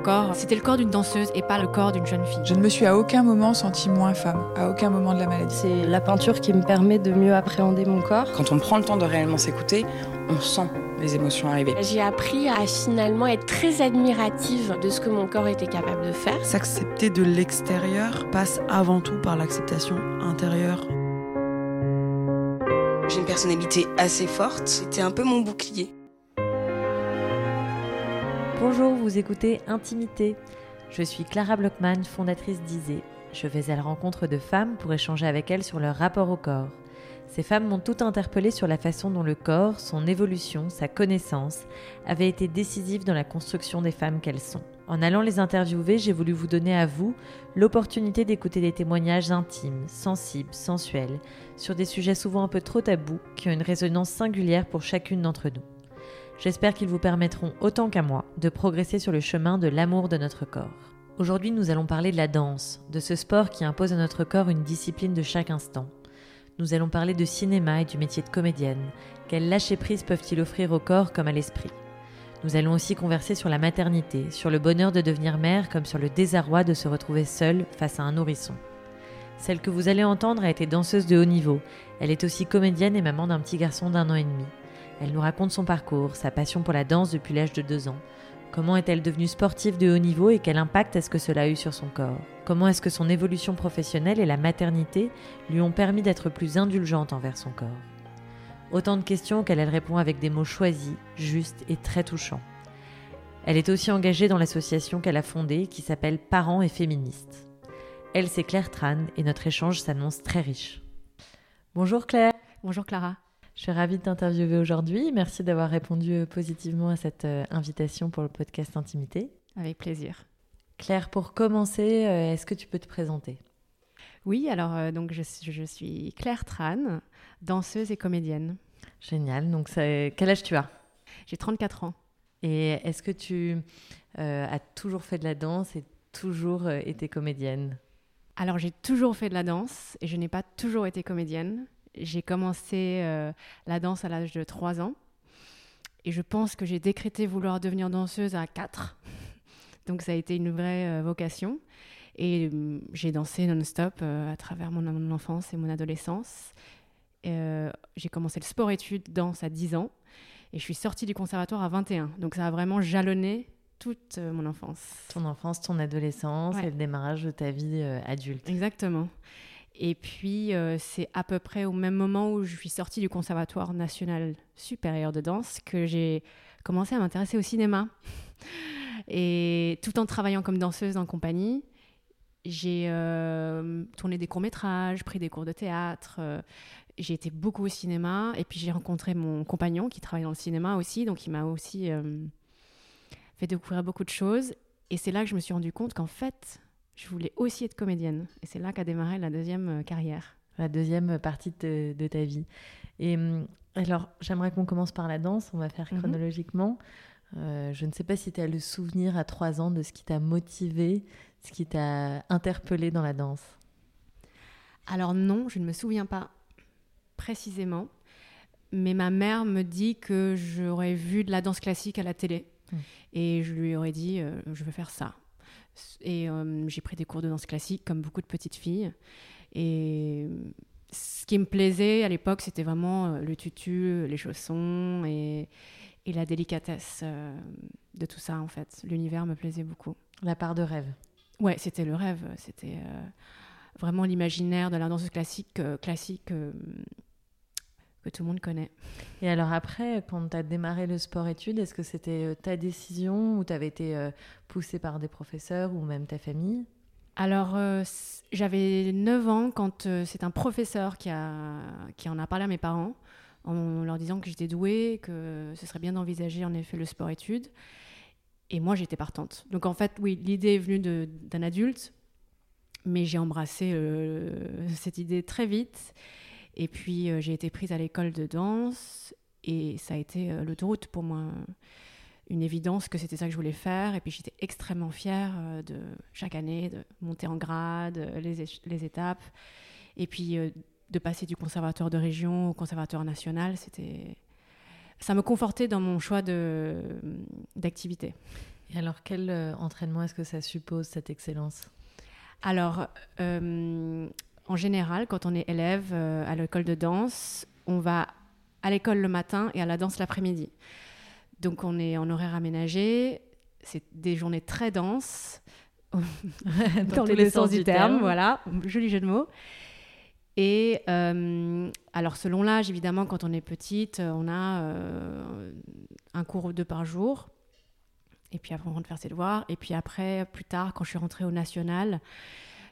corps, c'était le corps d'une danseuse et pas le corps d'une jeune fille. Je ne me suis à aucun moment sentie moins femme, à aucun moment de la maladie. C'est la peinture qui me permet de mieux appréhender mon corps. Quand on prend le temps de réellement s'écouter, on sent les émotions arriver. J'ai appris à finalement être très admirative de ce que mon corps était capable de faire. S'accepter de l'extérieur passe avant tout par l'acceptation intérieure. J'ai une personnalité assez forte, c'était un peu mon bouclier. Bonjour, vous écoutez Intimité. Je suis Clara Blockman, fondatrice d'Isée. Je vais à la rencontre de femmes pour échanger avec elles sur leur rapport au corps. Ces femmes m'ont tout interpellée sur la façon dont le corps, son évolution, sa connaissance avaient été décisives dans la construction des femmes qu'elles sont. En allant les interviewer, j'ai voulu vous donner à vous l'opportunité d'écouter des témoignages intimes, sensibles, sensuels, sur des sujets souvent un peu trop tabous qui ont une résonance singulière pour chacune d'entre nous. J'espère qu'ils vous permettront autant qu'à moi de progresser sur le chemin de l'amour de notre corps. Aujourd'hui, nous allons parler de la danse, de ce sport qui impose à notre corps une discipline de chaque instant nous allons parler de cinéma et du métier de comédienne. Quel lâcher-prise peuvent-ils offrir au corps comme à l'esprit? Nous allons aussi converser sur la maternité, sur le bonheur de devenir mère comme sur le désarroi de se retrouver seule face à un nourrisson. Celle que vous allez entendre a été danseuse de haut niveau. Elle est aussi comédienne et maman d'un petit garçon d'un an et demi. Elle nous raconte son parcours, sa passion pour la danse depuis l'âge de deux ans, Comment est-elle devenue sportive de haut niveau et quel impact est-ce que cela a eu sur son corps? Comment est-ce que son évolution professionnelle et la maternité lui ont permis d'être plus indulgente envers son corps? Autant de questions auxquelles elle répond avec des mots choisis, justes et très touchants. Elle est aussi engagée dans l'association qu'elle a fondée qui s'appelle Parents et Féministes. Elle, c'est Claire Tran et notre échange s'annonce très riche. Bonjour Claire. Bonjour Clara. Je suis ravie de t'interviewer aujourd'hui. Merci d'avoir répondu euh, positivement à cette euh, invitation pour le podcast Intimité. Avec plaisir. Claire, pour commencer, euh, est-ce que tu peux te présenter? Oui, alors donc je, suis Claire Tran, danseuse et comédienne. Génial. Donc quel âge tu as? J'ai 34 ans. Et est-ce que tu as toujours fait de la danse et toujours été comédienne? Alors j'ai toujours fait de la danse et je n'ai pas toujours été comédienne. J'ai commencé euh, la danse à l'âge de 3 ans. Et je pense que j'ai décrété vouloir devenir danseuse à 4. Donc ça a été une vraie euh, vocation. Et euh, j'ai dansé non-stop à travers mon, enfance et mon adolescence. j'ai commencé le sport-études danse à 10 ans. Et je suis sortie du conservatoire à 21. Donc ça a vraiment jalonné toute mon enfance. Ton enfance, ton adolescence et le démarrage de ta vie adulte. Exactement. Et puis, euh, c'est à peu près au même moment où je suis sortie du Conservatoire national supérieur de danse que j'ai commencé à m'intéresser au cinéma. Et tout en travaillant comme danseuse en compagnie, j'ai euh, tourné des courts-métrages, pris des cours de théâtre. Euh, j'ai été beaucoup au cinéma. Et puis, j'ai rencontré mon compagnon qui travaille dans le cinéma aussi. Donc, il m'a aussi fait découvrir beaucoup de choses. Et c'est là que je me suis rendu compte qu'en fait, je voulais aussi être comédienne. Et c'est là qu'a démarré la deuxième euh, carrière. La deuxième partie de, ta vie. Et hum, alors, j'aimerais qu'on commence par la danse, on va faire mhm. chronologiquement. Euh, je ne sais pas si tu as le souvenir à trois ans de ce qui t'a motivé, ce qui t'a interpellé dans la danse. Alors non, je ne me souviens pas précisément, mais ma mère me dit que j'aurais vu de la danse classique à la télé. Hum. Et je lui aurais dit, euh, je veux faire ça. Et euh, j'ai pris des cours de danse classique comme beaucoup de petites filles. Et ce qui me plaisait à l'époque, c'était vraiment le tutu, les chaussons et, et la délicatesse de tout ça, en fait. L'univers me plaisait beaucoup. La part de rêve. Ouais, c'était le rêve. C'était vraiment l'imaginaire de la danse classique, classique que tout le monde connaît. Et alors après, quand tu as démarré le sport-études, est-ce que c'était euh, ta décision ou tu avais été euh, poussée par des professeurs ou même ta famille? Alors, euh, j'avais 9 ans quand c'est un professeur qui, a, qui en a parlé à mes parents en leur disant que j'étais douée, que ce serait bien d'envisager en effet le sport-études. Et moi, j'étais partante. Donc en fait, oui, l'idée est venue d'un adulte, mais j'ai embrassé cette idée très vite. Et puis euh, j'ai été prise à l'école de danse et ça a été euh, l'autoroute pour moi. Une évidence que c'était ça que je voulais faire. Et puis j'étais extrêmement fière euh, de chaque année de monter en grade, les, les étapes. Et puis de passer du conservatoire de région au conservatoire national, c'était ça me confortait dans mon choix d'activité. Et alors, quel euh, entraînement est-ce que ça suppose, cette excellence? Alors, euh, en général, quand on est élève euh, à l'école de danse, on va à l'école le matin et à la danse l'après-midi. Donc, on est en horaire aménagé. C'est des journées très denses, dans, tous les, sens du terme, voilà, joli jeu de mots. Et euh, alors, selon l'âge, évidemment, quand on est petite, on a euh, un cours ou deux par jour. Et puis après, on rentre faire ses devoirs. Et puis après, plus tard, quand je suis rentrée au national,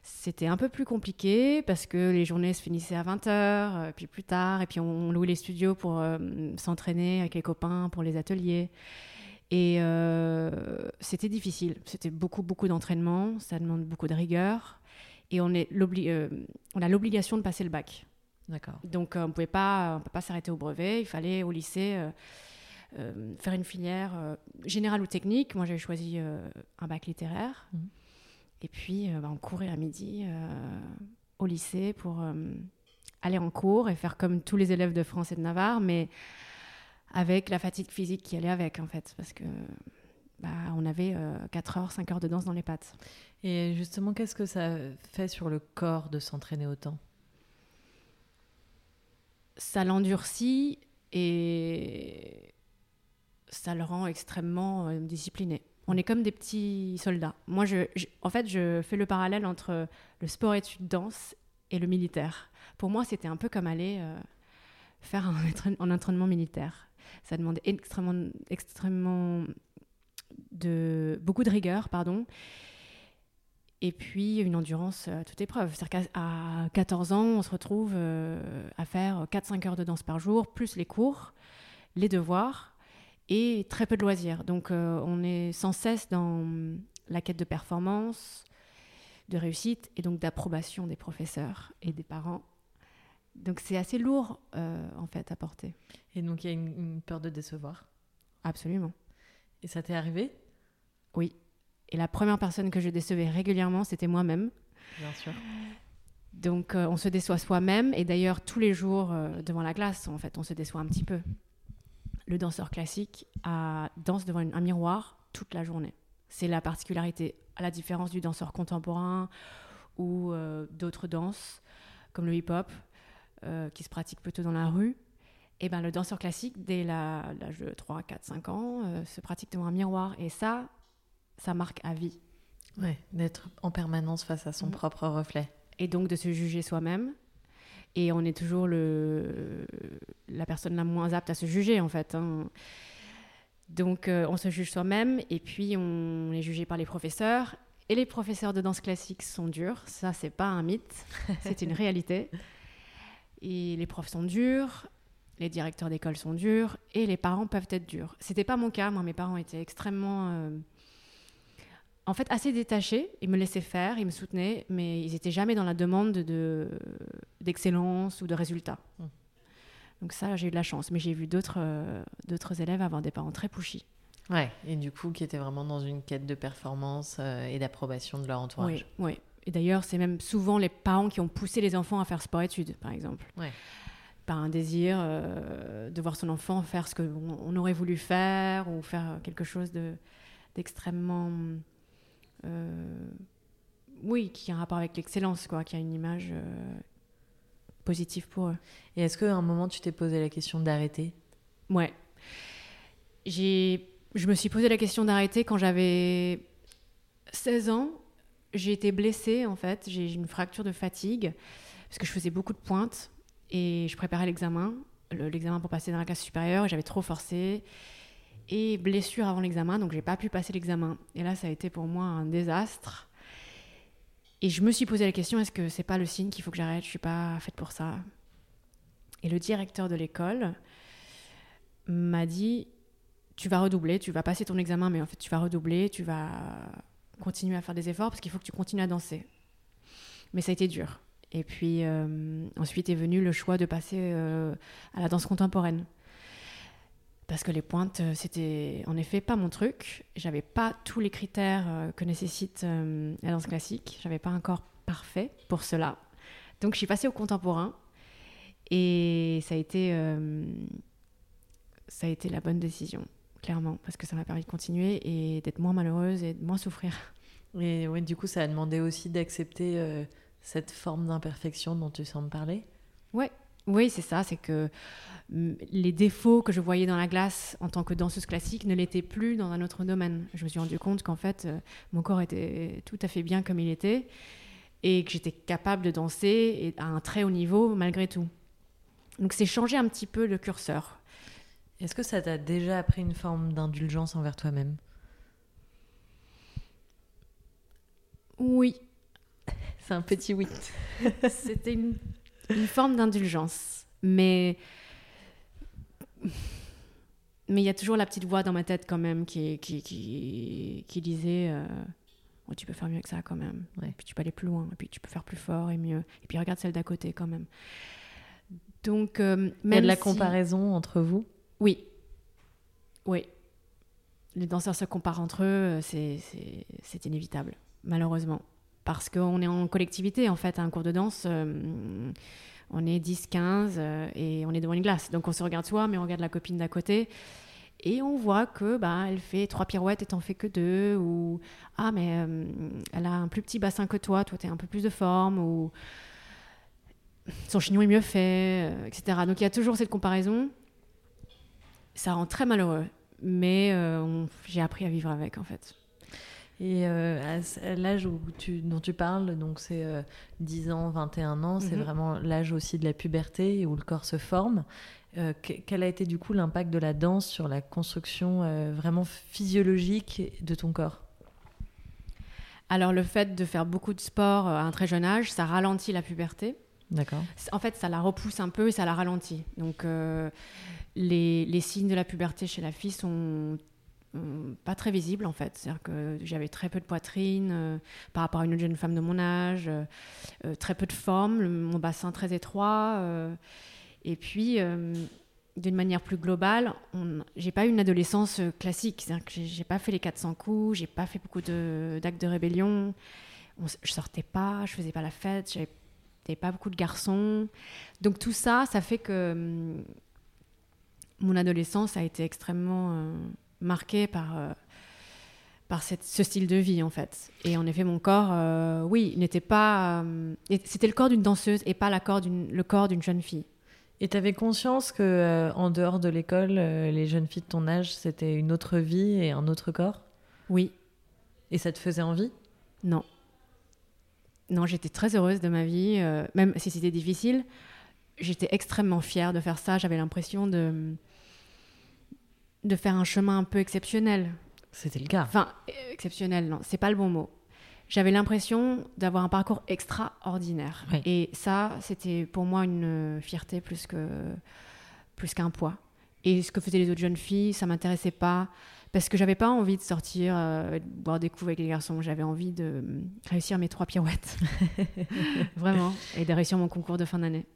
c'était un peu plus compliqué parce que les journées se finissaient à 20h, puis plus tard, et puis on louait les studios pour euh, s'entraîner avec les copains pour les ateliers. Et euh, c'était difficile. C'était beaucoup, beaucoup d'entraînement. Ça demande beaucoup de rigueur. Et on, est euh, on a l'obligation de passer le bac. D'accord. Donc on ne pouvait pas, pas s'arrêter au brevet. Il fallait au lycée faire une filière générale ou technique. Moi, j'avais choisi un bac littéraire. Mmh. Et puis, bah, on courait à midi au lycée pour aller en cours et faire comme tous les élèves de France et de Navarre, mais avec la fatigue physique qui allait avec, en fait, parce que bah, on avait 4 heures, 5 heures de danse dans les pattes. Et justement, qu'est-ce que ça fait sur le corps de s'entraîner autant? Ça l'endurcit et ça le rend extrêmement discipliné. On est comme des petits soldats. Moi, en fait, je fais le parallèle entre le sport études danse et le militaire. Pour moi, c'était un peu comme aller euh, faire un, entraînement militaire. Ça demandait extrêmement, extrêmement de beaucoup de rigueur, pardon. Et puis une endurance à toute épreuve. C'est-à-dire qu'à 14 ans, on se retrouve euh, à faire 4-5 heures de danse par jour, plus les cours, les devoirs et très peu de loisirs. Donc euh, on est sans cesse dans la quête de performance, de réussite et donc d'approbation des professeurs et des parents. Donc c'est assez lourd euh, en fait à porter. Et donc il y a une, une, peur de décevoir? Absolument. Et ça t'est arrivé? Oui. Et la première personne que je décevais régulièrement, c'était moi-même. Bien sûr. Donc euh, on se déçoit soi-même et d'ailleurs tous les jours euh, devant la glace, en fait, on se déçoit un petit peu le danseur classique a, danse devant un miroir toute la journée. C'est la particularité, à la différence du danseur contemporain ou euh, d'autres danses, comme le hip-hop, euh, qui se pratique plutôt dans la rue. Et eh ben, le danseur classique, dès l'âge de 3, 4, 5 ans, euh, se pratique devant un miroir. Et ça, ça marque à vie. Ouais, d'être en permanence face à son mmh. propre reflet. Et donc de se juger soi-même, et on est toujours le, la personne la moins apte à se juger, en fait. Hein. Donc, euh, on se juge soi-même, et puis on est jugé par les professeurs. Et les professeurs de danse classique sont durs. Ça, c'est pas un mythe, c'est une réalité. Et les profs sont durs, les directeurs d'école sont durs, et les parents peuvent être durs. C'était pas mon cas. Moi, mes parents étaient extrêmement euh, en fait assez détachés. Ils me laissaient faire, ils me soutenaient, mais ils n'étaient jamais dans la demande de, d'excellence ou de résultats. Mmh. Donc ça, j'ai eu de la chance. Mais j'ai vu d'autres, euh, d'autres élèves avoir des parents très pushy. Ouais, et du coup, qui étaient vraiment dans une quête de performance euh, et d'approbation de leur entourage. Oui, oui. Et d'ailleurs, c'est même souvent les parents qui ont poussé les enfants à faire sport-études, par exemple. Ouais. Par un désir euh, de voir son enfant faire ce qu'on on aurait voulu faire ou faire quelque chose de, d'extrêmement oui, qui a un rapport avec l'excellence, quoi, qui a une image euh, positive pour eux. Et est-ce qu'à un moment, tu t'es posé la question d'arrêter? Ouais. J'ai, je me suis posé la question d'arrêter quand j'avais 16 ans. J'ai été blessée, en fait. J'ai une fracture de fatigue parce que je faisais beaucoup de pointes et je préparais l'examen, l'examen pour passer dans la classe supérieure. J'avais trop forcé et blessure avant l'examen, donc j'ai pas pu passer l'examen. Et là, ça a été pour moi un désastre. Et je me suis posé la question est-ce que c'est pas le signe qu'il faut que j'arrête? Je suis pas faite pour ça. Et le directeur de l'école m'a dit tu vas redoubler, tu vas passer ton examen, mais en fait tu vas redoubler, tu vas continuer à faire des efforts parce qu'il faut que tu continues à danser. Mais ça a été dur. Et puis euh, ensuite est venu le choix de passer euh, à la danse contemporaine parce que les pointes, euh, c'était en effet pas mon truc. J'avais pas tous les critères euh, que nécessite euh, la danse classique. J'avais pas un corps parfait pour cela. Donc je suis passée au contemporain et ça a été, ça a été la bonne décision. clairement, parce que ça m'a permis de continuer et d'être moins malheureuse et de moins souffrir. Et ouais, du coup, ça a demandé aussi d'accepter euh, cette forme d'imperfection dont tu sembles parler? Ouais, oui, c'est ça, c'est que mm, les défauts que je voyais dans la glace en tant que danseuse classique ne l'étaient plus dans un autre domaine. Je me suis rendu compte qu'en fait, euh, mon corps était tout à fait bien comme il était et que j'étais capable de danser à un très haut niveau malgré tout. Donc c'est changer un petit peu le curseur. Est-ce que ça t'a déjà appris une forme d'indulgence envers toi-même? Oui, C'est un petit oui. c'était une, une forme d'indulgence. Mais mais il y a toujours la petite voix dans ma tête quand même qui, qui, qui, qui disait euh, Oh, tu peux faire mieux que ça quand même. Ouais. Et puis tu peux aller plus loin. Et puis tu peux faire plus fort et mieux. Et puis regarde celle d'à côté quand même. Donc, euh, Il y a même de la si- comparaison entre vous? Oui. Oui. Les danseurs se comparent entre eux, euh, c'est- c'est c'est inévitable, malheureusement. Parce qu'on est en collectivité, en fait, à un cours de danse. euh, on est 10, 15 euh, et on est devant une glace. Donc on se regarde soi, mais on regarde la copine d'à côté. Et on voit que bah, elle fait trois pirouettes et t'en fais que deux. Ou ah, mais euh, elle a un plus petit bassin que toi, toi t'es un peu plus de forme. Ou son chignon est mieux fait, etc. Donc il y a toujours cette comparaison. Ça rend très malheureux. Mais j'ai appris à vivre avec, en fait. Et euh, à l'âge où tu, dont tu parles, donc c'est euh, 10 ans, 21 ans, c'est Mhm. vraiment l'âge aussi de la puberté où le corps se forme. Euh, que- quel a été du coup l'impact de la danse sur la construction euh, vraiment physiologique de ton corps? Alors le fait de faire beaucoup de sport à un très jeune âge, ça ralentit la puberté. D'accord. En fait, ça la repousse un peu et ça la ralentit. Donc les, les signes de la puberté chez la fille sont pas très visibles en fait. C'est-à-dire que j'avais très peu de poitrine euh, par rapport à une autre jeune femme de mon âge, euh, euh, très peu de forme, mon bassin très étroit. euh, et puis, euh, d'une manière plus globale, j'ai pas eu une adolescence euh, classique. C'est-à-dire j'ai- pas fait les 400 coups, j'ai pas fait beaucoup d'actes de, rébellion. On je sortais pas, je faisais pas la fête, j'avais pas beaucoup de garçons. Donc tout ça, ça fait que hum, mon adolescence a été extrêmement euh, marquée par, euh, par cette- ce style de vie, en fait. Et en effet, mon corps, euh, oui, n'était pas... euh, c'était le corps d'une danseuse et pas la corps le corps d'une jeune fille. Et tu avais conscience que en dehors de l'école, les jeunes filles de ton âge, c'était une autre vie et un autre corps? Oui, Et ça te faisait envie? Non. Non, j'étais très heureuse de ma vie, même si c'était difficile. J'étais extrêmement fière de faire ça. J'avais l'impression de, de faire un chemin un peu exceptionnel. C'était le cas. Enfin, exceptionnel, non, c'est pas le bon mot. J'avais l'impression d'avoir un parcours extraordinaire. Oui. Et ça, c'était pour moi une fierté plus que plus qu'un poids. Et ce que faisaient les autres jeunes filles, ça m'intéressait pas parce que j'avais pas envie de sortir, euh, de boire des coups avec les garçons. J'avais envie de euh, réussir mes trois pirouettes, vraiment, et de réussir mon concours de fin d'année.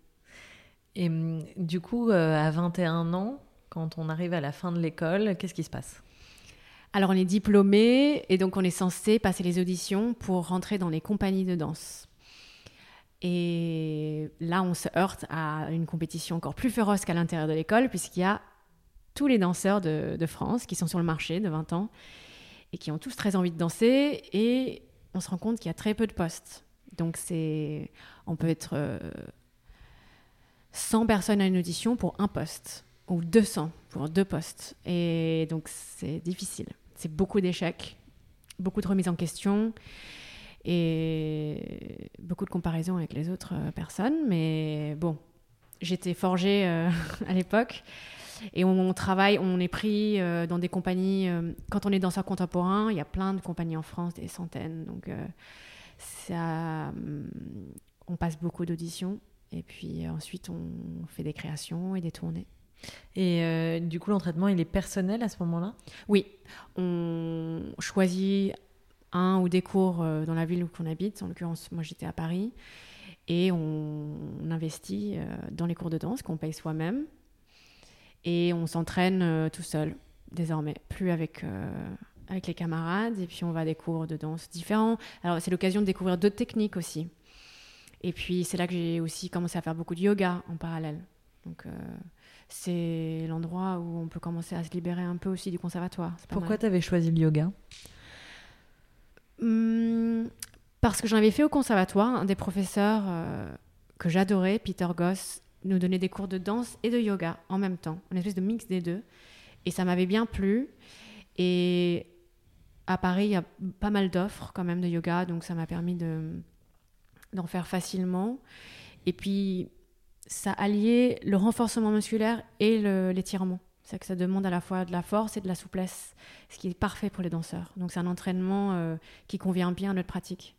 Et hum, du coup, euh, à 21 ans, quand on arrive à la fin de l'école, qu'est-ce qui se passe? Alors on est diplômé et donc on est censé passer les auditions pour rentrer dans les compagnies de danse. Et là, on se heurte à une compétition encore plus féroce qu'à l'intérieur de l'école, puisqu'il y a tous les danseurs de, France qui sont sur le marché de 20 ans et qui ont tous très envie de danser. Et on se rend compte qu'il y a très peu de postes. Donc c'est, on peut être euh, 100 personnes à une audition pour un poste ou 200 pour deux postes. Et donc c'est difficile. C'est beaucoup d'échecs, beaucoup de remises en question et beaucoup de comparaisons avec les autres euh, personnes. Mais bon, j'étais forgée euh, à l'époque. Et on, travaille, on est pris euh, dans des compagnies. quand on est danseur contemporain, il y a plein de compagnies en France, des centaines. Donc, ça, hum, on passe beaucoup d'auditions. Et puis ensuite, on fait des créations et des tournées. Et euh, du coup, l'entraînement, il est personnel à ce moment-là? Oui, on choisit un ou des cours euh, dans la ville où on habite. En l'occurrence, moi j'étais à Paris. Et on, investit euh, dans les cours de danse qu'on paye soi-même. Et on s'entraîne tout seul, désormais. Plus avec, avec les camarades. Et puis on va à des cours de danse différents. Alors c'est l'occasion de découvrir d'autres techniques aussi. Et puis c'est là que j'ai aussi commencé à faire beaucoup de yoga en parallèle. Donc c'est l'endroit où on peut commencer à se libérer un peu aussi du conservatoire. Pourquoi tu avais choisi le yoga? Hum, Parce que j'en avais fait au conservatoire, un des professeurs euh, que j'adorais, Peter Goss, nous donnait des cours de danse et de yoga en même temps, une espèce de mix des deux. Et ça m'avait bien plu. Et à Paris, il y a pas mal d'offres quand même de yoga, donc ça m'a permis de, d'en faire facilement. Et puis, ça alliait le renforcement musculaire et l'étirement. C'est que ça demande à la fois de la force et de la souplesse, ce qui est parfait pour les danseurs. Donc c'est un entraînement euh, qui convient bien à notre pratique.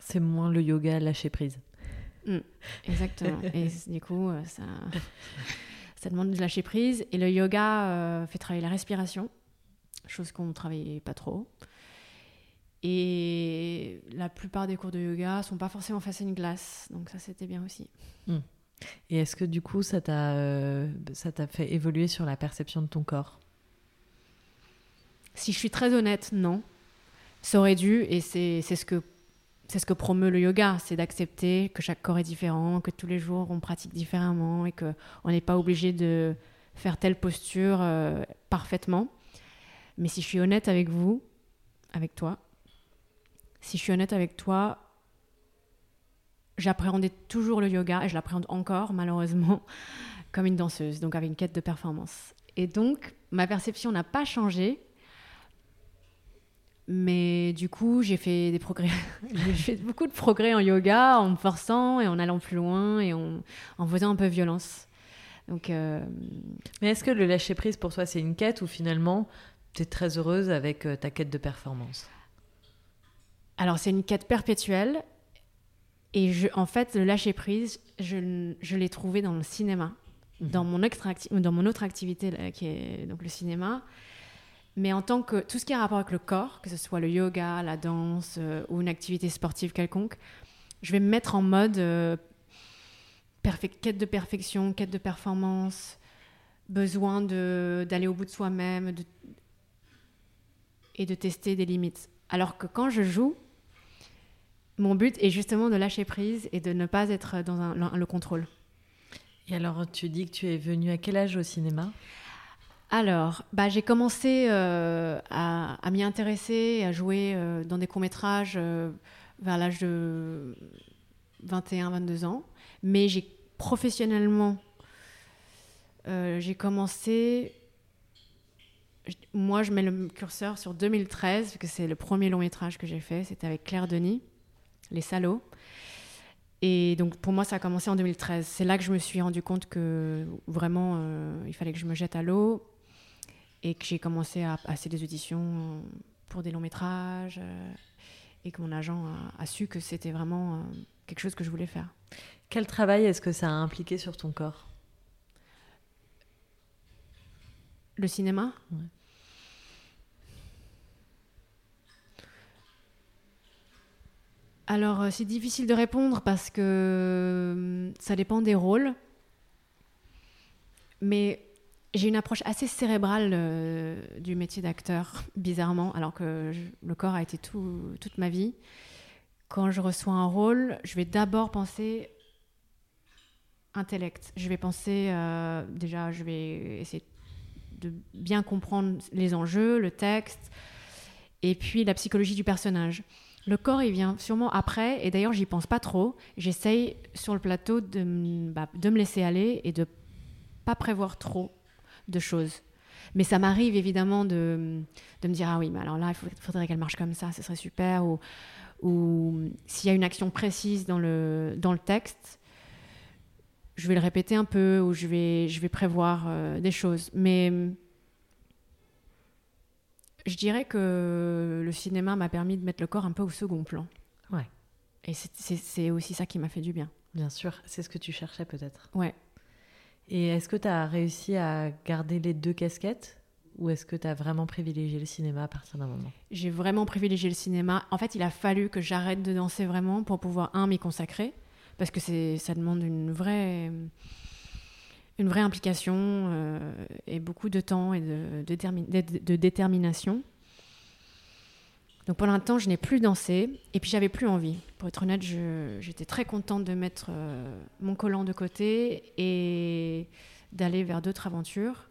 C'est moins le yoga lâcher prise. Exactement. et du coup, euh, ça, ça demande de lâcher prise. Et le yoga euh, fait travailler la respiration, chose qu'on ne travaillait pas trop. Et la plupart des cours de yoga sont pas forcément face à une glace, donc ça c'était bien aussi. Et est-ce que du coup, ça t'a euh, ça t'a fait évoluer sur la perception de ton corps? Si je suis très honnête, non. Ça aurait dû, et c'est c'est ce que c'est ce que promeut le yoga, c'est d'accepter que chaque corps est différent, que tous les jours on pratique différemment et que on n'est pas obligé de faire telle posture euh, parfaitement. Mais si je suis honnête avec vous, avec toi, si je suis honnête avec toi, j'appréhendais toujours le yoga et je l'appréhende encore malheureusement comme une danseuse, donc avec une quête de performance. Et donc ma perception n'a pas changé, mais du coup, j'ai fait des progrès. j'ai fait beaucoup de progrès en yoga, en me forçant et en allant plus loin et en, en faisant un peu violence. Donc, euh, Mais est-ce que le lâcher prise pour toi, c'est une quête ou finalement, tu es très heureuse avec euh, ta quête de performance? Alors, c'est une quête perpétuelle. Et je, en fait, le lâcher prise, je, je l'ai trouvé dans le cinéma, dans, mon extra dans mon autre activité, là, qui est donc le cinéma. Mais en tant que tout ce qui a rapport avec le corps, que ce soit le yoga, la danse euh, ou une activité sportive quelconque, je vais me mettre en mode euh, quête de perfection, quête de performance, besoin d'aller au bout de soi-même et de tester des limites. Alors que quand je joue, mon but est justement de lâcher prise et de ne pas être dans un- le- le contrôle. Et alors, tu dis que tu es venue à quel âge au cinéma? Alors, bah, j'ai commencé euh, à, à m'y intéresser, à jouer euh, dans des courts-métrages euh, vers l'âge de 21-22 ans. Mais j'ai professionnellement, j'ai commencé. Moi, je mets le curseur sur 2013, parce que c'est le premier long-métrage que j'ai fait. C'était avec Claire Denis, Les Salauds. Et donc, pour moi, ça a commencé en 2013. C'est là que je me suis rendu compte que vraiment, euh, il fallait que je me jette à l'eau et que j'ai commencé à passer des auditions pour des longs métrages euh, et que mon agent a, a su que c'était vraiment euh, quelque chose que je voulais faire. Quel travail est-ce que ça a impliqué sur ton corps? Le cinéma? Ouais. Alors, euh, c'est difficile de répondre parce que euh, ça dépend des rôles. Mais j'ai une approche assez cérébrale euh, du métier d'acteur, bizarrement, alors que le corps a été tout, toute ma vie. Quand je reçois un rôle, je vais d'abord penser intellect. Je vais penser, déjà, je vais essayer de bien comprendre les enjeux, le texte, et puis la psychologie du personnage. Le corps, il vient sûrement après, et d'ailleurs, j'y pense pas trop. J'essaye sur le plateau de, bah, de me laisser aller et de pas prévoir trop de choses. Mais ça m'arrive évidemment de, de me dire Ah oui, mais alors là, il faudrait qu'elle marche comme ça, ce serait super. Ou, ou s'il y a une action précise dans le, dans le texte, je vais le répéter un peu ou je vais, je vais prévoir euh, des choses. Mais je dirais que le cinéma m'a permis de mettre le corps un peu au second plan. Ouais. Et c'est- aussi ça qui m'a fait du bien. Bien sûr, c'est ce que tu cherchais peut-être. Ouais. Et est-ce que tu as réussi à garder les deux casquettes ou est-ce que tu as vraiment privilégié le cinéma à partir d'un moment? J'ai vraiment privilégié le cinéma. En fait, il a fallu que j'arrête de danser vraiment pour pouvoir, un, m'y consacrer, parce que ça demande une vraie, une vraie implication euh, et beaucoup de temps et de, de détermi- de- de détermination. Donc pendant un temps, je n'ai plus dansé et puis j'avais plus envie. Pour être honnête, j'étais très contente de mettre euh, mon collant de côté et d'aller vers d'autres aventures.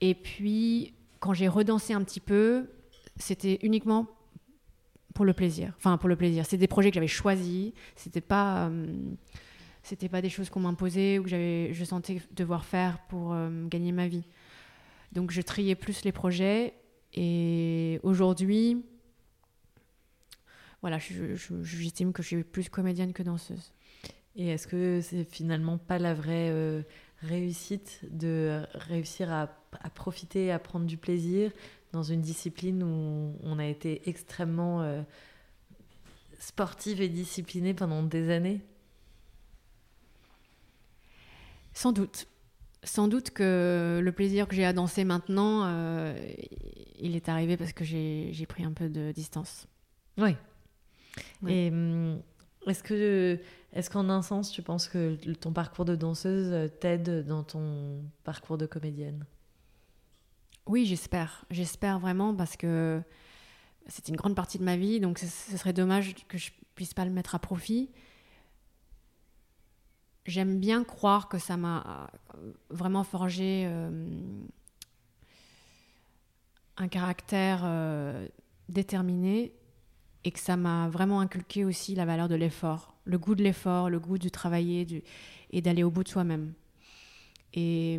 Et puis, quand j'ai redansé un petit peu, c'était uniquement pour le plaisir. Enfin, pour le plaisir. C'est des projets que j'avais choisis. C'était pas, euh, c'était pas des choses qu'on m'imposait ou que j'avais, je sentais devoir faire pour euh, gagner ma vie. Donc, je triais plus les projets. Et aujourd'hui, voilà, je- je- j'estime que je suis plus comédienne que danseuse. Et est-ce que c'est finalement pas la vraie euh, réussite de réussir à, à profiter, à prendre du plaisir dans une discipline où on a été extrêmement euh, sportive et disciplinée pendant des années? Sans doute. Sans doute que le plaisir que j'ai à danser maintenant, euh, il est arrivé parce que j'ai pris un peu de distance. Oui. Ouais. Et hum, est-ce que, est-ce qu'en un sens, tu penses que ton parcours de danseuse t'aide dans ton parcours de comédienne? Oui, j'espère. J'espère vraiment parce que c'est une grande partie de ma vie, donc ce, ce serait dommage que je puisse pas le mettre à profit. J'aime bien croire que ça m'a euh, vraiment forgé euh, un caractère euh, déterminé et que ça m'a vraiment inculqué aussi la valeur de l'effort, le goût de l'effort, le goût du travailler et d'aller au bout de soi-même. Et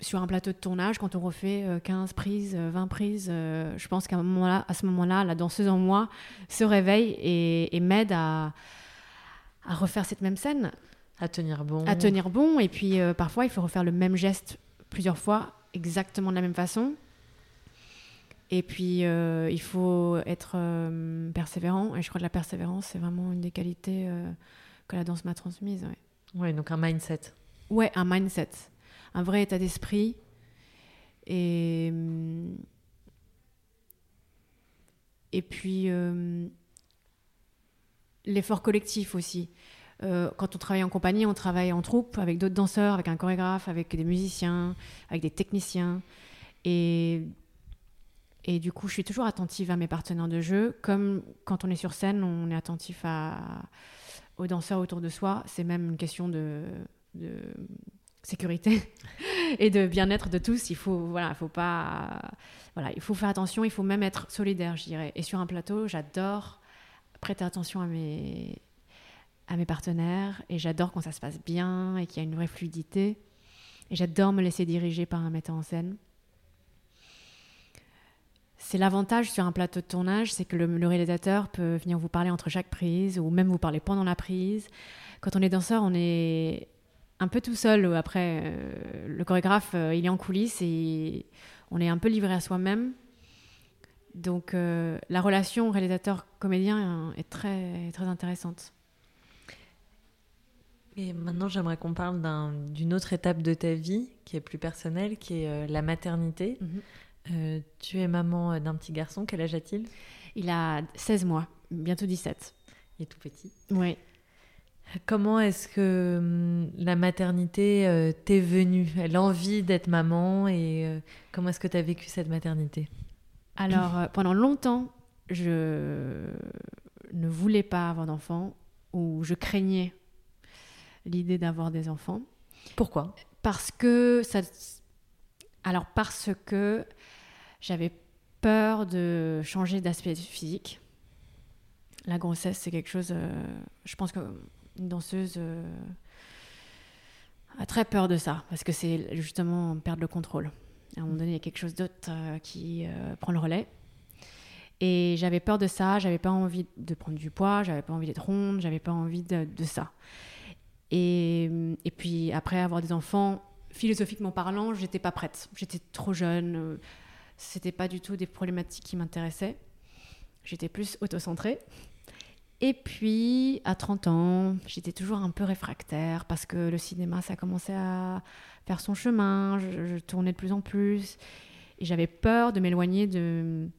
sur un plateau de tournage, quand on refait euh, 15 prises, euh, 20 prises, je pense qu'à ce moment-là, la danseuse en moi se réveille et m'aide à, à refaire cette même scène, À tenir bon à tenir bon. Et puis euh, parfois, il faut refaire le même geste plusieurs fois, exactement de la même façon. Et puis, euh, il faut être euh, persévérant. Et je crois que la persévérance, c'est vraiment une des qualités que la danse m'a transmise. ouais. Oui, donc un mindset. Ouais, un mindset, un vrai état d'esprit. Et, hum, et puis, euh, l'effort collectif aussi. Euh, quand on travaille en compagnie, on travaille en troupe avec d'autres danseurs, avec un chorégraphe, avec des musiciens, avec des techniciens. Et, et du coup, je suis toujours attentive à mes partenaires de jeu. Comme quand on est sur scène, on est attentif à, aux danseurs autour de soi. C'est même une question de, sécurité et de bien-être de tous. Il faut, voilà, il faut pas, voilà, il faut faire attention. Il faut même être solidaire, je dirais. Et sur un plateau, j'adore prêter attention à mes à mes partenaires et j'adore quand ça se passe bien et qu'il y a une vraie fluidité. Et j'adore me laisser diriger par un metteur en scène. C'est l'avantage sur un plateau de tournage, c'est que le, le réalisateur peut venir vous parler entre chaque prise ou même vous parler pendant la prise. Quand on est danseur, on est un peu tout seul. Après, euh, le chorégraphe, euh, il est en coulisses et on est un peu livré à soi-même. Donc euh, la relation réalisateur-comédien est très, très intéressante. Et maintenant, j'aimerais qu'on parle d'un- d'une autre étape de ta vie qui est plus personnelle, qui est euh, la maternité. Mhm. Euh, tu es maman d'un petit garçon, quel âge a-t-il? Il a 16 mois, bientôt 17. Il est tout petit. Oui. Comment est-ce que hum, la maternité euh, t'est venue? L'envie d'être maman et comment est-ce que tu as vécu cette maternité? Alors, euh, pendant longtemps, je ne voulais pas avoir d'enfants ou je craignais l'idée d'avoir des enfants Pourquoi? Parce que ça alors parce que j'avais peur de changer d'aspect physique. La grossesse, c'est quelque chose euh, je pense qu'une danseuse euh, a très peur de ça parce que c'est justement perdre le contrôle. À un moment donné, il y a quelque chose d'autre euh, qui euh, prend le relais. Et j'avais peur de ça, j'avais pas envie de prendre du poids, j'avais pas envie d'être ronde, j'avais pas envie de, ça. Et, et puis après avoir des enfants, philosophiquement parlant, j'étais pas prête. J'étais trop jeune, euh, c'était pas du tout des problématiques qui m'intéressaient. J'étais plus autocentrée. Et puis, à 30 ans, j'étais toujours un peu réfractaire parce que le cinéma, ça commençait à faire son chemin, je, tournais de plus en plus. Et j'avais peur de m'éloigner du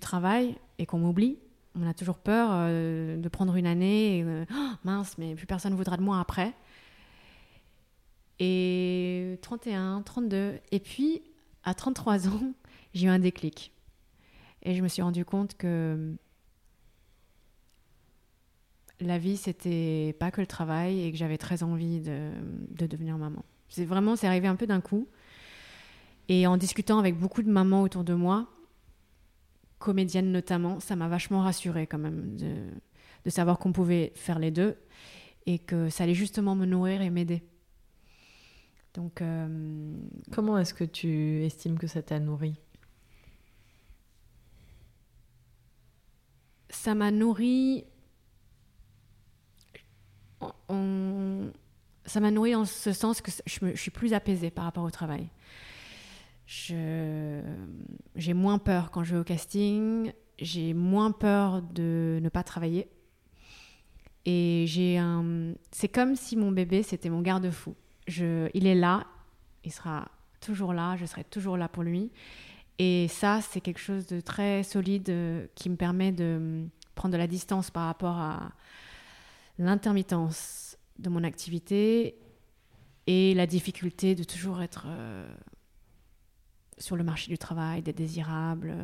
travail et qu'on m'oublie. On a toujours peur euh, de prendre une année et euh, Oh, mince, mais plus personne ne voudra de moi après. Et 31, 32. Et puis, à 33 ans, j'ai eu un déclic. Et je me suis rendu compte que la vie, c'était pas que le travail et que j'avais très envie de, de devenir maman. C'est vraiment, c'est arrivé un peu d'un coup. Et en discutant avec beaucoup de mamans autour de moi, comédiennes notamment, ça m'a vachement rassurée quand même de, de savoir qu'on pouvait faire les deux et que ça allait justement me nourrir et m'aider. Donc, euh, Comment est-ce que tu estimes que ça t'a nourri? Ça m'a nourri. Ça m'a nourri en ce sens que je, suis plus apaisée par rapport au travail. J'ai moins peur quand je vais au casting, j'ai moins peur de ne pas travailler. Et j'ai un. C'est comme si mon bébé, c'était mon garde-fou. Je... Il est là, il sera toujours là, je serai toujours là pour lui. Et ça, c'est quelque chose de très solide euh, qui me permet de prendre de la distance par rapport à l'intermittence de mon activité et la difficulté de toujours être euh, sur le marché du travail, d'être désirable.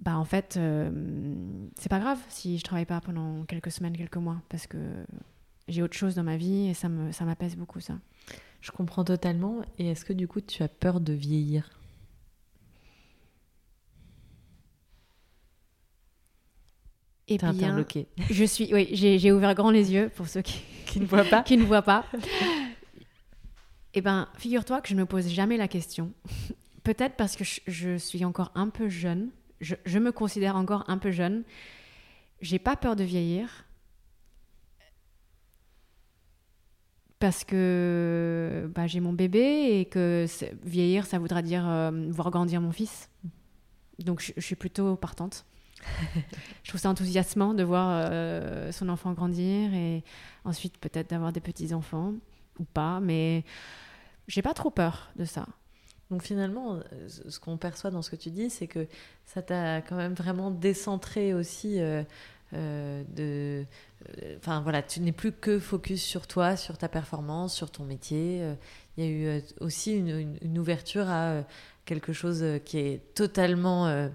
Bah, en fait, euh, c'est pas grave si je travaille pas pendant quelques semaines, quelques mois, parce que j'ai autre chose dans ma vie et ça me ça m'apaise beaucoup ça. Je comprends totalement. Et est-ce que du coup, tu as peur de vieillir? Et T'es bien, interloqué. je suis, oui, j'ai ouvert grand les yeux pour ceux qui, Qui ne voit pas qui ne voient pas. Eh ben, figure-toi que je ne me pose jamais la question. Peut-être parce que je, je suis encore un peu jeune. Je, je me considère encore un peu jeune. J'ai pas peur de vieillir. Parce que bah, j'ai mon bébé et que vieillir, ça voudra dire euh, voir grandir mon fils. Donc je, je suis plutôt partante. je trouve ça enthousiasmant de voir euh, son enfant grandir et ensuite peut-être d'avoir des petits-enfants ou pas, mais j'ai pas trop peur de ça. Donc finalement, euh, ce qu'on perçoit dans ce que tu dis, c'est que ça t'a quand même vraiment décentré aussi euh, Enfin voilà, tu n'es plus que focus sur toi, sur ta performance, sur ton métier. Il y a eu aussi une, ouverture à quelque chose qui est totalement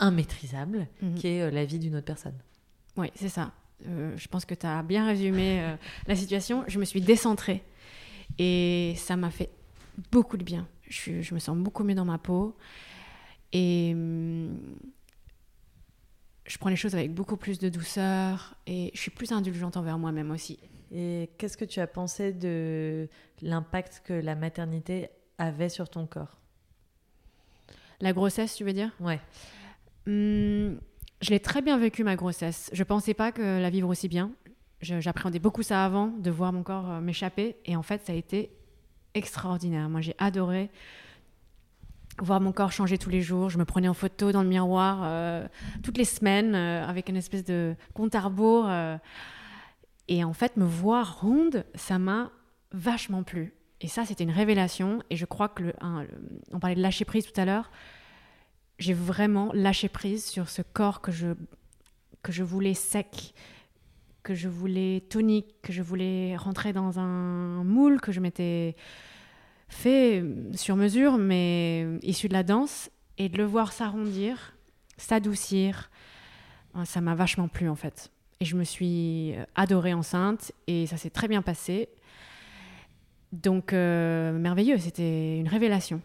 immaîtrisable, Mhm. qui est euh, la vie d'une autre personne. Oui, c'est ça. Euh, je pense que tu as bien résumé euh, la situation. Je me suis décentrée et ça m'a fait beaucoup de bien. Je, me sens beaucoup mieux dans ma peau et hum, je prends les choses avec beaucoup plus de douceur et je suis plus indulgente envers moi-même aussi. Et qu'est-ce que tu as pensé de l'impact que la maternité avait sur ton corps? La grossesse, tu veux dire? Ouais. Hum, je l'ai très bien vécu ma grossesse. Je pensais pas que la vivre aussi bien. J'appréhendais beaucoup ça avant, de voir mon corps euh, m'échapper. Et en fait, ça a été extraordinaire. Moi, j'ai adoré voir mon corps changer tous les jours. Je me prenais en photo dans le miroir euh, toutes les semaines euh, avec une espèce de compte à rebours. et en fait, me voir ronde, ça m'a vachement plu. Et ça, c'était une révélation. Et je crois que, on parlait de lâcher prise tout à l'heure, j'ai vraiment lâché prise sur ce corps que je, que je voulais sec, que je voulais tonique, que je voulais rentrer dans un moule que je m'étais fait sur mesure, mais issu de la danse, et de le voir s'arrondir, s'adoucir, euh, ça m'a vachement plu en fait. Et je me suis adorée enceinte, et ça s'est très bien passé. Donc, euh, merveilleux, c'était une révélation.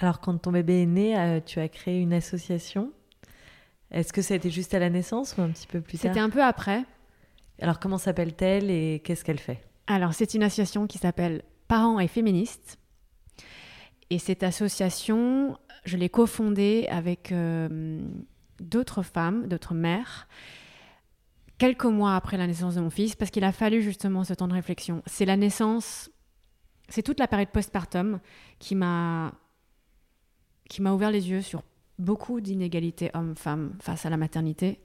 Alors, quand ton bébé est né, euh, tu as créé une association. Est-ce que ça a été juste à la naissance ou un petit peu plus tard? C'était un peu après. Alors, comment s'appelle-t-elle et qu'est-ce qu'elle fait? Alors, c'est une association qui s'appelle Parents et Féministes. Et cette association, je l'ai cofondée avec euh, d'autres femmes, d'autres mères, quelques mois après la naissance de mon fils, parce qu'il a fallu justement ce temps de réflexion. C'est la naissance, c'est toute la période postpartum qui m'a qui m'a ouvert les yeux sur beaucoup d'inégalités hommes-femmes face à la maternité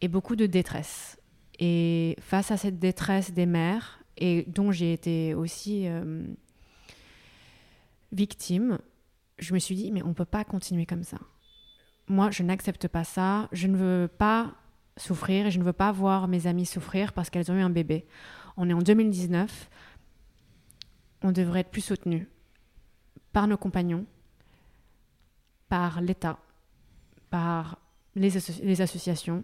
et beaucoup de détresse. Et face à cette détresse des mères, et dont j'ai été aussi euh, victime, je me suis dit, mais on ne peut pas continuer comme ça. Moi, je n'accepte pas ça. Je ne veux pas souffrir et je ne veux pas voir mes amies souffrir parce qu'elles ont eu un bébé. On est en 2019. On devrait être plus soutenu par nos compagnons, par l'État, par les, asso- les associations,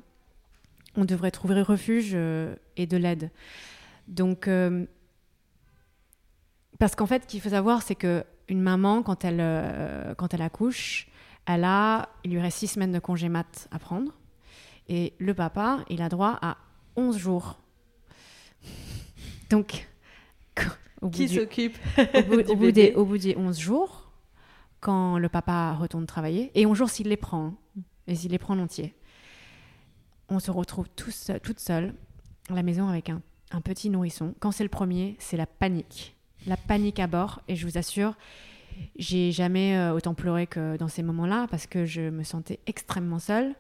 on devrait trouver refuge euh, et de l'aide. Donc, euh, parce qu'en fait, ce qu'il faut savoir, c'est que une maman, quand elle, euh, quand elle accouche, elle a, il lui reste six semaines de congé mat à prendre. Et le papa, il a droit à 11 jours. Donc, au bout, Qui s'occupe au bout des 11 jours, quand le papa retourne travailler, et 11 jours s'il les prend, et s'il les prend en entier, on se retrouve tous seul- toute seule à la maison avec un, un petit nourrisson. Quand c'est le premier, c'est la panique. La panique à bord, et je vous assure, j'ai jamais euh, autant pleuré que dans ces moments-là, parce que je me sentais extrêmement seule.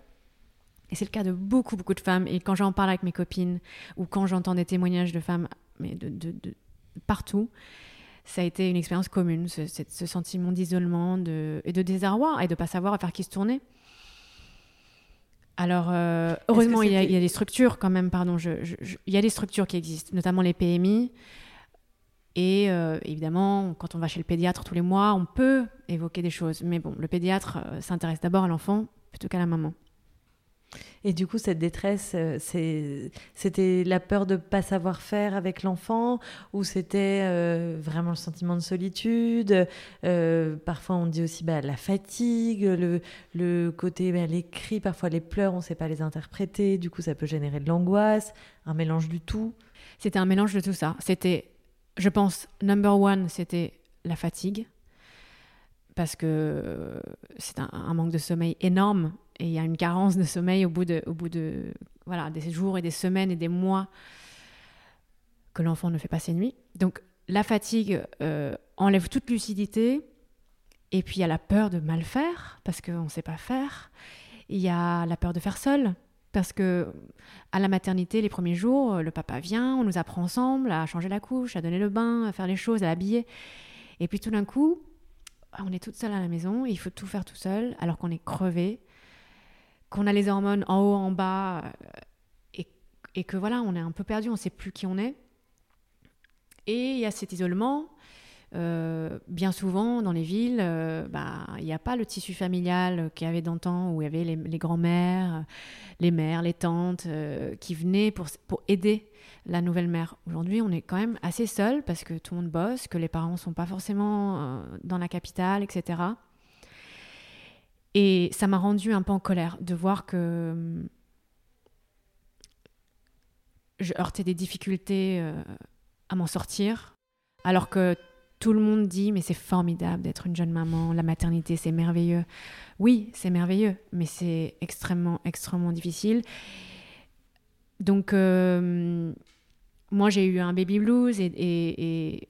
Et c'est le cas de beaucoup, beaucoup de femmes. Et quand j'en parle avec mes copines, ou quand j'entends des témoignages de femmes, mais de partout, ça a été une expérience commune, ce, sentiment d'isolement de, et de désarroi et de ne pas savoir vers qui se tourner. Alors, euh, heureusement, il y, a, c'était- il y a des structures quand même, pardon, je- je- je- il y a des structures qui existent, notamment les PMI. Et euh, évidemment, quand on va chez le pédiatre tous les mois, on peut évoquer des choses. Mais bon, le pédiatre euh, s'intéresse d'abord à l'enfant plutôt qu'à la maman. Et du coup, cette détresse, euh, c'était la peur de pas savoir faire avec l'enfant ou c'était euh, vraiment le sentiment de solitude? Euh, Parfois, on dit aussi bah, la fatigue, le, le côté, bah, les cris, parfois les pleurs, on ne sait pas les interpréter. Du coup, ça peut générer de l'angoisse, un mélange du tout. C'était un mélange de tout ça. C'était, je pense, number one, c'était la fatigue. Parce que euh, c'est un, manque de sommeil énorme. Et il y a une carence de sommeil au bout de, au bout de voilà, des jours et des semaines et des mois que l'enfant ne fait pas ses nuits. Donc la fatigue euh, enlève toute lucidité. Et puis il y a la peur de mal faire, parce qu'on ne sait pas faire. Il y a la peur de faire seul, parce que à la maternité, les premiers jours, euh, le papa vient, on nous apprend ensemble à changer la couche, à donner le bain, à faire les choses, à l'habiller. Et puis tout d'un coup, on est toute seule à la maison, il faut tout faire tout seul, alors qu'on est crevé, qu'on a les hormones en haut, en bas, euh, et, et que voilà, on est un peu perdu, on ne sait plus qui on est. Et il y a cet isolement. Euh, bien souvent, dans les villes, euh, bah, il n'y a pas le tissu familial qu'il y avait d'antan, où il y avait les, les grands-mères, les mères, les tantes euh, qui venaient pour, pour aider la nouvelle mère. Aujourd'hui, on est quand même assez seul parce que tout le monde bosse, que les parents sont pas forcément dans la capitale, etc. Et ça m'a rendu un peu en colère de voir que hum, je heurtais des difficultés à m'en sortir, alors que tout le monde dit mais c'est formidable d'être une jeune maman, la maternité c'est merveilleux. Oui, c'est merveilleux, mais c'est extrêmement, extrêmement difficile. Donc, euh, moi, j'ai eu un baby blues et,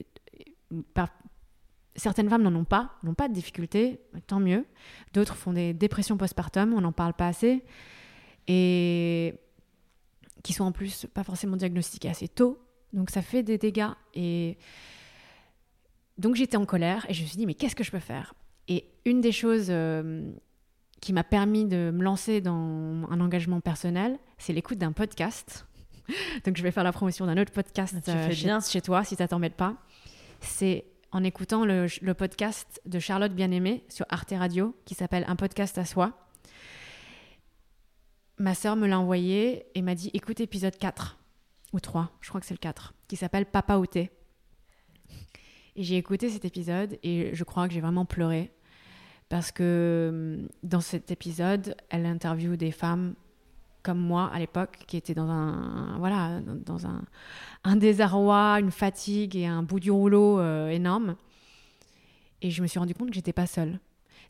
certaines femmes n'en ont pas, n'ont pas de difficultés, tant mieux. D'autres font des dépressions postpartum, on n'en parle pas assez. Et qui sont en plus pas forcément diagnostiquées assez tôt. Donc, ça fait des dégâts. Et donc, j'étais en colère et je me suis dit, mais qu'est-ce que je peux faire? Et une des choses euh, qui m'a permis de me lancer dans un engagement personnel, c'est l'écoute d'un podcast. Donc je vais faire la promotion d'un autre podcast euh, chez, bien. chez toi, si ça t'embête pas. C'est en écoutant le, le podcast de Charlotte Bien-Aimée sur Arte Radio, qui s'appelle Un podcast à soi. Ma sœur me l'a envoyé et m'a dit écoute épisode 4 ou 3, je crois que c'est le 4, qui s'appelle Papa ou thé. Et j'ai écouté cet épisode et je crois que j'ai vraiment pleuré parce que hum, dans cet épisode, elle interviewe des femmes comme moi à l'époque qui étaient dans un voilà dans- un désarroi, une fatigue et un bout du rouleau euh, énorme. Et je me suis rendu compte que j'étais pas seule.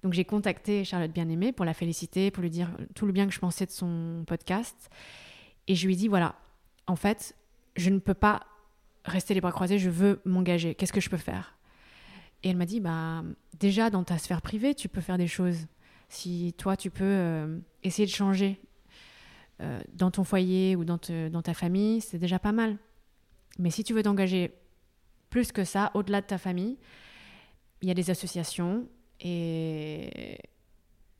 Donc j'ai contacté Charlotte Bien-Aimée pour la féliciter, pour lui dire tout le bien que je pensais de son podcast. Et je lui ai dit voilà, en fait, je ne peux pas rester les bras croisés, je veux m'engager. Qu'est-ce que je peux faire? Et elle m'a dit bah déjà dans ta sphère privée, tu peux faire des choses. Si toi tu peux euh, essayer de changer euh, dans ton foyer ou dans, ta famille, c'est déjà pas mal. Mais si tu veux t'engager plus que ça, au-delà de ta famille, il y a des associations et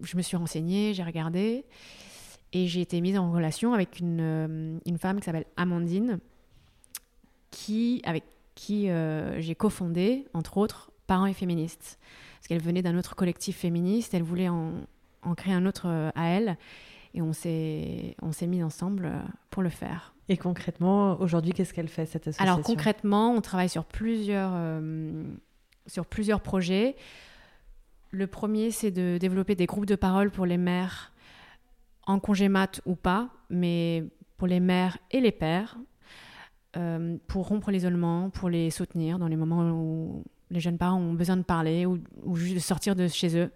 je me suis renseignée, j'ai regardé et j'ai été mise en relation avec une, euh, une femme qui s'appelle Amandine, qui, avec qui euh, j'ai cofondé, entre autres, Parents et Féministes. Parce qu'elle venait d'un autre collectif féministe, elle voulait en, en créer un autre euh, à elle. Et on s'est mis ensemble euh, pour le faire. Et concrètement, aujourd'hui, qu'est-ce qu'elle fait cette association? Alors concrètement, on travaille sur plusieurs, sur plusieurs projets. Le premier, c'est de développer des groupes de parole pour les mères en congé mat ou pas, mais pour les mères et les pères, euh, pour rompre l'isolement, pour les soutenir dans les moments où les jeunes parents ont besoin de parler ou, juste de sortir de chez eux.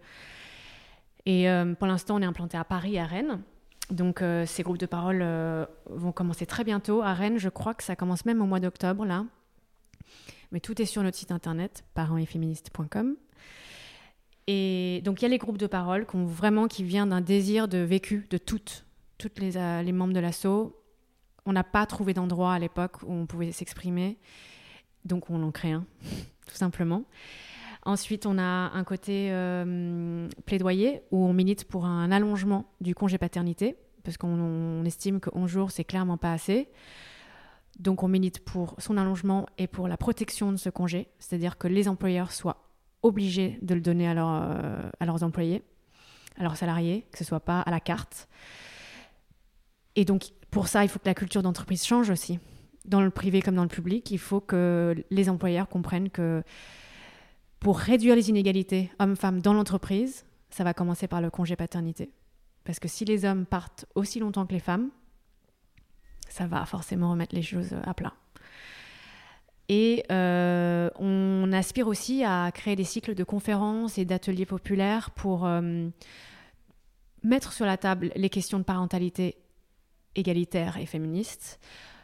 Et euh, pour l'instant, on est implanté à Paris à Rennes. Donc euh, ces groupes de parole vont commencer très bientôt. À Rennes, je crois que ça commence même au mois d'octobre, là. Mais tout est sur notre site internet, parentsetféministes.com. Et donc il y a les groupes de parole qui vient d'un désir de vécu de toutes, toutes les, les membres de l'assaut, on n'a pas trouvé d'endroit à l'époque où on pouvait s'exprimer, donc on en crée un, tout simplement. Ensuite, on a un côté euh, plaidoyer où on milite pour un allongement du congé paternité, parce qu'on estime que 11 jours, c'est clairement pas assez. Donc on milite pour son allongement et pour la protection de ce congé, c'est-à-dire que les employeurs soient obligés de le donner à, euh, leurs employés, à leurs salariés, que ce soit pas à la carte. Et donc pour ça, il faut que la culture d'entreprise change aussi. Dans le privé comme dans le public, il faut que les employeurs comprennent que pour réduire les inégalités hommes-femmes dans l'entreprise, ça va commencer par le congé paternité. Parce que si les hommes partent aussi longtemps que les femmes, ça va forcément remettre les choses à plat. Et euh, on aspire aussi à créer des cycles de conférences et d'ateliers populaires pour euh, mettre sur la table les questions de parentalité égalitaire et féministe,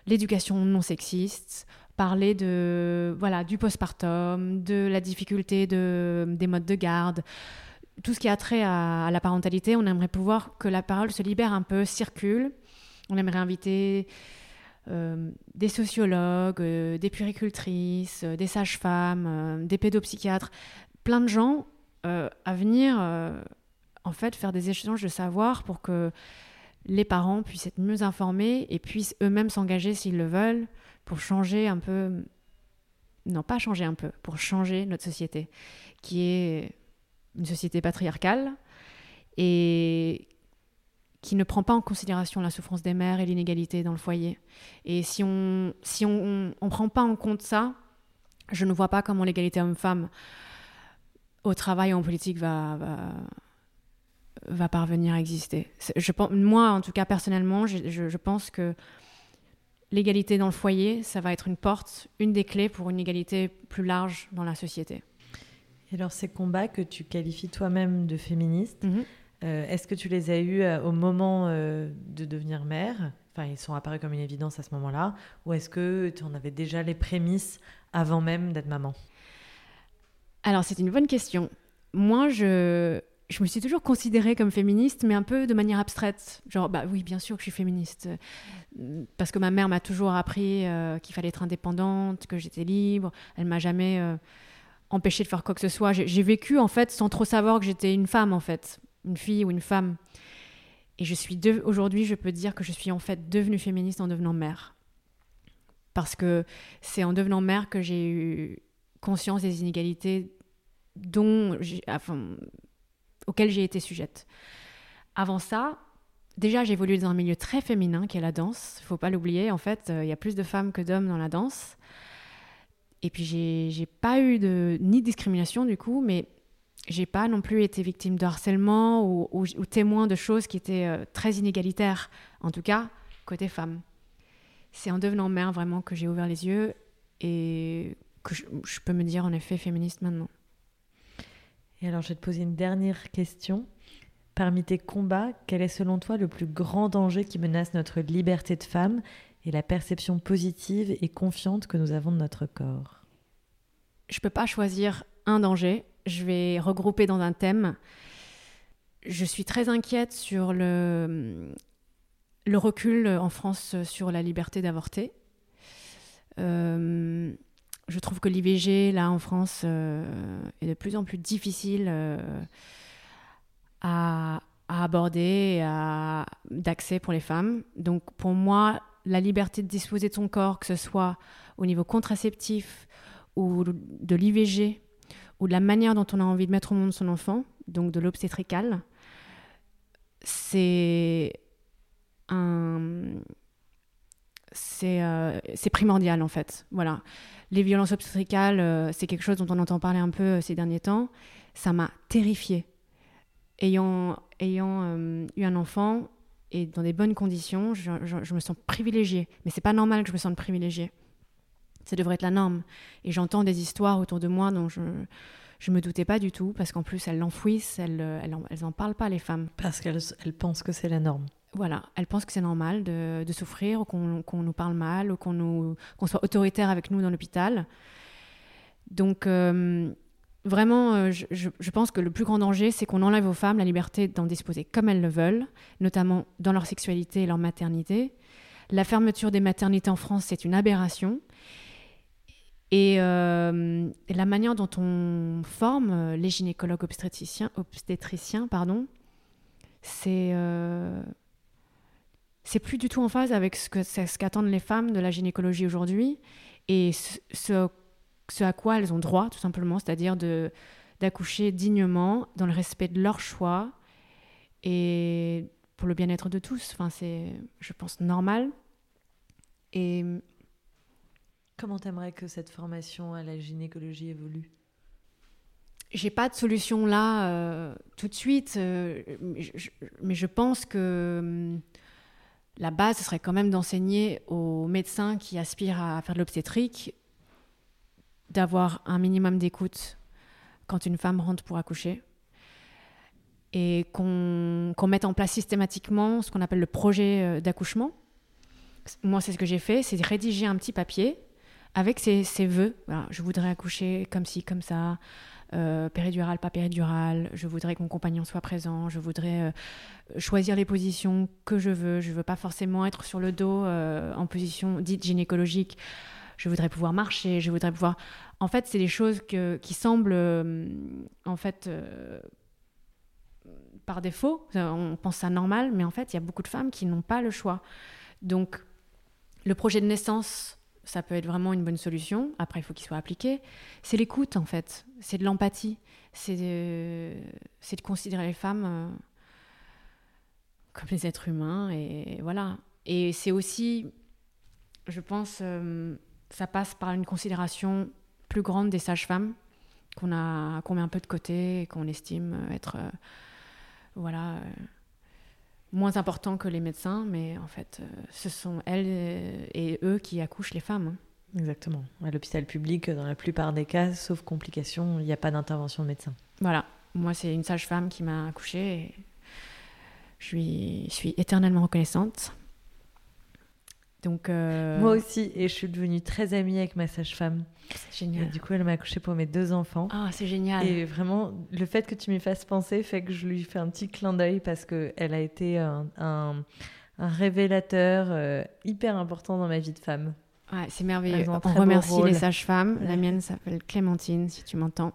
l'éducation non sexiste, parler de voilà du postpartum, de la difficulté de, des modes de garde, tout ce qui a trait à, la parentalité. On aimerait pouvoir que la parole se libère un peu, circule. On aimerait inviter euh, des sociologues, euh, des puéricultrices, euh, des sages-femmes, des pédopsychiatres, plein de gens à venir en fait faire des échanges de savoir pour que les parents puissent être mieux informés et puissent eux-mêmes s'engager s'ils le veulent pour changer un peu, non pas changer un peu, pour changer notre société, qui est une société patriarcale et qui ne prend pas en considération la souffrance des mères et l'inégalité dans le foyer. Et si on si on, on, prend pas en compte ça, je ne vois pas comment l'égalité homme-femme au travail et en politique va, va va parvenir à exister. Je, moi, en tout cas, personnellement, je, pense que l'égalité dans le foyer, ça va être une porte, une des clés pour une égalité plus large dans la société. Et alors, ces combats que tu qualifies toi-même de féministes, mhm. euh, est-ce que tu les as eus euh, au moment euh, de devenir mère? Enfin, ils sont apparus comme une évidence à ce moment-là. Ou est-ce que tu en avais déjà les prémices avant même d'être maman? Alors, c'est une bonne question. Moi, je, je me suis toujours considérée comme féministe, mais un peu de manière abstraite. Genre, bah oui, bien sûr que je suis féministe. Parce que ma mère m'a toujours appris euh, qu'il fallait être indépendante, que j'étais libre. Elle m'a jamais euh, empêché de faire quoi que ce soit. J'ai vécu, en fait, sans trop savoir que j'étais une femme, en fait. Une fille ou une femme. Et je suis aujourd'hui, je peux dire que je suis en fait devenue féministe en devenant mère. Parce que c'est en devenant mère que j'ai eu conscience des inégalités dont auquel j'ai été sujette. Avant ça, déjà évolué dans un milieu très féminin qui est la danse. Il faut pas l'oublier. En fait, euh, il y a plus de femmes que d'hommes dans la danse. Et puis j'ai pas eu de ni de discrimination du coup, mais j'ai pas non plus été victime de harcèlement ou, témoin de choses qui étaient euh, très inégalitaires, en tout cas côté femme. C'est en devenant mère vraiment que j'ai ouvert les yeux et que je peux me dire en effet féministe maintenant. Et alors, je vais te poser une dernière question. Parmi tes combats, quel est selon toi le plus grand danger qui menace notre liberté de femme et la perception positive et confiante que nous avons de notre corps? Je ne peux pas choisir un danger. Je vais regrouper dans un thème. Je suis très inquiète sur le, le recul en France sur la liberté d'avorter. Euh, je trouve que l'IVG, là, en France, euh, est de plus en plus difficile euh, à, aborder, d'accès pour les femmes. Donc, pour moi, la liberté de disposer de son corps, que ce soit au niveau contraceptif ou de l'IVG, ou de la manière dont on a envie de mettre au monde son enfant, donc de l'obstétrical, c'est un euh, primordial en fait. Voilà. Les violences obstétricales, euh, c'est quelque chose dont on entend parler un peu euh, ces derniers temps. Ça m'a terrifiée. Ayant, ayant eu un enfant et dans des bonnes conditions, je, me sens privilégiée. Mais c'est pas normal que je me sente privilégiée. Ça devrait être la norme. Et j'entends des histoires autour de moi dont je je me doutais pas du tout, parce qu'en plus, elles l'enfouissent, elles, elles, elles, en parlent pas, les femmes. Parce qu'elles elles pensent que c'est la norme. Voilà, elles pensent que c'est normal de, souffrir, ou qu'on nous parle mal, ou qu'on soit autoritaire avec nous dans l'hôpital. Donc, euh, vraiment, euh, je, pense que le plus grand danger, c'est qu'on enlève aux femmes la liberté d'en disposer comme elles le veulent, notamment dans leur sexualité et leur maternité. La fermeture des maternités en France, c'est une aberration. Euh, et, la manière dont on forme euh, les gynécologues obstétriciens, obstétriciens pardon, c'est euh, c'est plus du tout en phase avec ce que ce qu'attendent les femmes de la gynécologie aujourd'hui et ce, ce, à quoi elles ont droit tout simplement, c'est-à-dire de d'accoucher dignement dans le respect de leur choix et pour le bien-être de tous. Enfin, c'est, je pense, normal. Et Comment t'aimerais que cette formation à la gynécologie évolue? J'ai pas de solution là euh, tout de suite, euh, mais, je, pense que hum, la base ce serait quand même d'enseigner aux médecins qui aspirent à faire de l'obstétrique d'avoir un minimum d'écoute quand une femme rentre pour accoucher et qu'on mette en place systématiquement ce qu'on appelle le projet euh, d'accouchement. Moi, c'est ce que j'ai fait, c'est rédiger un petit papier avec ses, ses je voudrais accoucher comme ci, comme ça, euh, péridurale, pas péridurale, je voudrais que mon compagnon soit présent, je voudrais euh, choisir les positions que je veux, je veux pas forcément être sur le dos euh, en position dite gynécologique, je voudrais pouvoir marcher, je voudrais pouvoir... En fait, c'est des choses qui semblent, en fait, par défaut, on pense ça normal, mais en fait, il y a beaucoup de femmes qui n'ont pas le choix. Donc, le projet de naissance ça peut être vraiment une bonne solution. Après, il faut qu'il soit appliqué. C'est l'écoute, en fait. C'est de l'empathie. C'est de... considérer les femmes euh, comme les êtres humains. Et voilà. Et c'est aussi, je pense, euh, ça passe par une considération plus grande des sages-femmes qu'on a qu'on met un peu de côté et qu'on estime être euh, voilà moins important que les médecins, mais en fait, euh, ce sont elles et eux qui accouchent les femmes. Hein. Exactement. À l'hôpital public, dans la plupart des cas, sauf complications, il n'y a pas d'intervention de médecin. Voilà. Moi, c'est une sage-femme qui m'a accouchée et je suis, je suis éternellement reconnaissante. Donc euh, Moi aussi, et je suis devenue très amie avec ma sage-femme. C'est génial. du coup, elle m'a accouchée pour mes deux enfants. Ah, c'est génial. Et vraiment, le fait que tu m'y fasses penser fait que je lui fais un petit clin d'œil parce qu'elle a été un, un, révélateur euh, hyper important dans ma vie de femme. Ouais, c'est merveilleux. On remercie les sages-femmes. La mienne s'appelle Clémentine, si tu m'entends.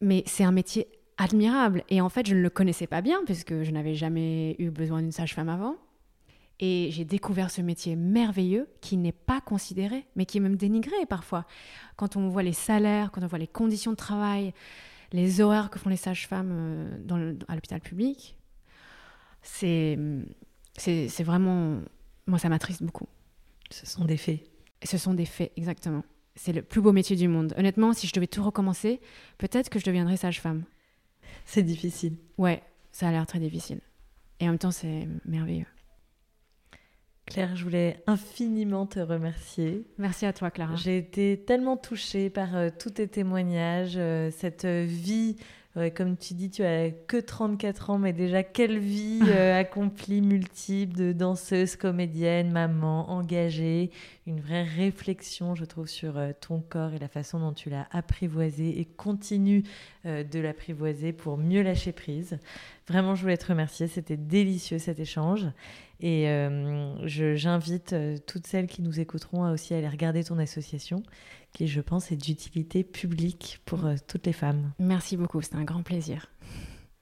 Mais c'est un métier admirable. Et en fait, je ne le connaissais pas bien puisque je n'avais jamais eu besoin d'une sage-femme avant. Et j'ai découvert ce métier merveilleux qui n'est pas considéré, mais qui est même dénigré parfois. Quand on voit les salaires, quand on voit les conditions de travail, les horaires que font les sages-femmes euh, à l'hôpital public, c'est vraiment... Moi, ça m'attriste beaucoup. Ce sont des faits. Ce sont des faits, exactement. C'est le plus beau métier du monde. Honnêtement, si je devais tout recommencer, peut-être que je deviendrais sage-femme. C'est difficile. Ouais, ça a l'air très difficile. Et en même temps, c'est merveilleux. Claire, je voulais infiniment te remercier. Merci à toi, Clara. J'ai été tellement touchée par euh, tous tes témoignages, euh, cette vie. comme tu dis, tu as que 34 ans, mais déjà quelle vie euh, accomplie, multiple, de danseuse, comédienne, maman, engagée. Une vraie réflexion, je trouve, sur ton corps et la façon dont tu l'as apprivoisé et continue de l'apprivoiser pour mieux lâcher prise. Vraiment, je voulais te remercier. C'était délicieux cet échange. Et euh, j'invite euh, toutes celles qui nous écouteront à aussi aller regarder ton association, qui, je pense, est d'utilité publique pour euh, toutes les femmes. Merci beaucoup, c'était un grand plaisir.